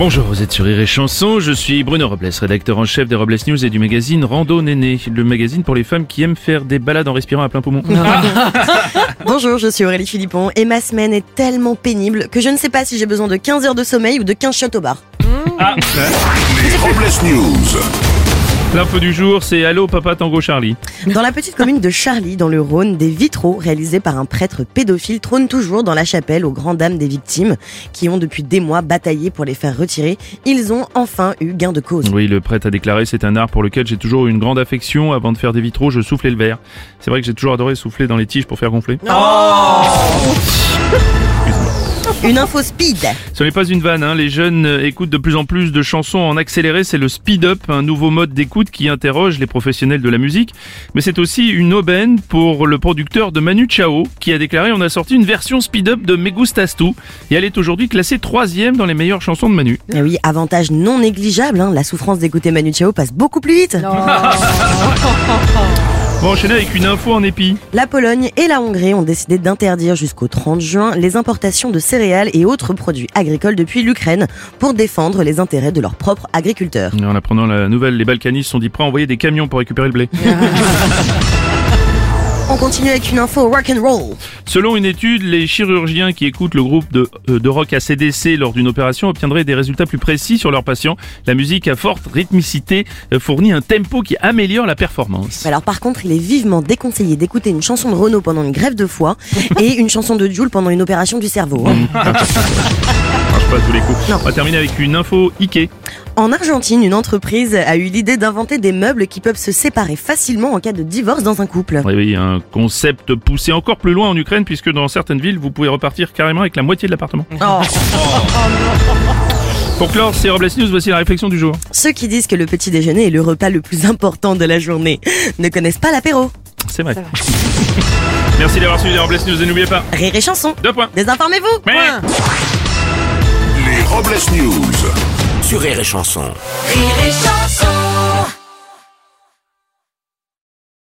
Bonjour, vous êtes sur Rire et Chanson, je suis Bruno Robles, rédacteur en chef des Robles News et du magazine Rando Néné, le magazine pour les femmes qui aiment faire des balades en respirant à plein poumon. Bonjour, je suis Aurélie Philippon et ma semaine est tellement pénible que je ne sais pas si j'ai besoin de 15 heures de sommeil ou de 15 shots au bar. Les Robles News. L'info du jour, c'est Allô Papa Tango Charlie. Dans la petite commune de Charlie, dans le Rhône, des vitraux réalisés par un prêtre pédophile trônent toujours dans la chapelle aux grandes dames des victimes qui ont depuis des mois bataillé pour les faire retirer. Ils ont enfin eu gain de cause. Oui, le prêtre a déclaré c'est un art pour lequel j'ai toujours eu une grande affection. Avant de faire des vitraux, je soufflais le verre. C'est vrai que j'ai toujours adoré souffler dans les tiges pour faire gonfler. Une info speed. Ce n'est pas une vanne, hein. les jeunes écoutent de plus en plus de chansons en accéléré, c'est le speed up, un nouveau mode d'écoute qui interroge les professionnels de la musique. Mais c'est aussi une aubaine pour le producteur de Manu Chao, qui a déclaré on a sorti une version speed up de Me Gustas Tu, et elle est aujourd'hui classée troisième dans les meilleures chansons de Manu. Eh oui, avantage non négligeable, hein, la souffrance d'écouter Manu Chao passe beaucoup plus vite. On va enchaîner avec une info en épi. La Pologne et la Hongrie ont décidé d'interdire jusqu'au 30 juin les importations de céréales et autres produits agricoles depuis l'Ukraine pour défendre les intérêts de leurs propres agriculteurs. En apprenant la nouvelle, les Balkanistes sont dit prêts à envoyer des camions pour récupérer le blé. On continue avec une info rock and roll. Selon une étude, les chirurgiens qui écoutent le groupe de, euh, de rock ACDC lors d'une opération obtiendraient des résultats plus précis sur leurs patients. La musique à forte rythmicité euh, fournit un tempo qui améliore la performance. Alors par contre, il est vivement déconseillé d'écouter une chanson de Renault pendant une grève de foie et une chanson de Jules pendant une opération du cerveau. hein. marche pas à tous les coups. Non. On va terminer avec une info Ike. En Argentine, une entreprise a eu l'idée d'inventer des meubles qui peuvent se séparer facilement en cas de divorce dans un couple. Oui, oui, un concept poussé encore plus loin en Ukraine puisque dans certaines villes, vous pouvez repartir carrément avec la moitié de l'appartement. Oh. Pour clore ces Robles News, voici la réflexion du jour. Ceux qui disent que le petit déjeuner est le repas le plus important de la journée ne connaissent pas l'apéro. C'est vrai. Merci d'avoir suivi les Robles News et n'oubliez pas, Rire et chanson. deux points. Désinformez-vous. Point. Les Robles News. Sur Rire et Chanson. Rire et chanson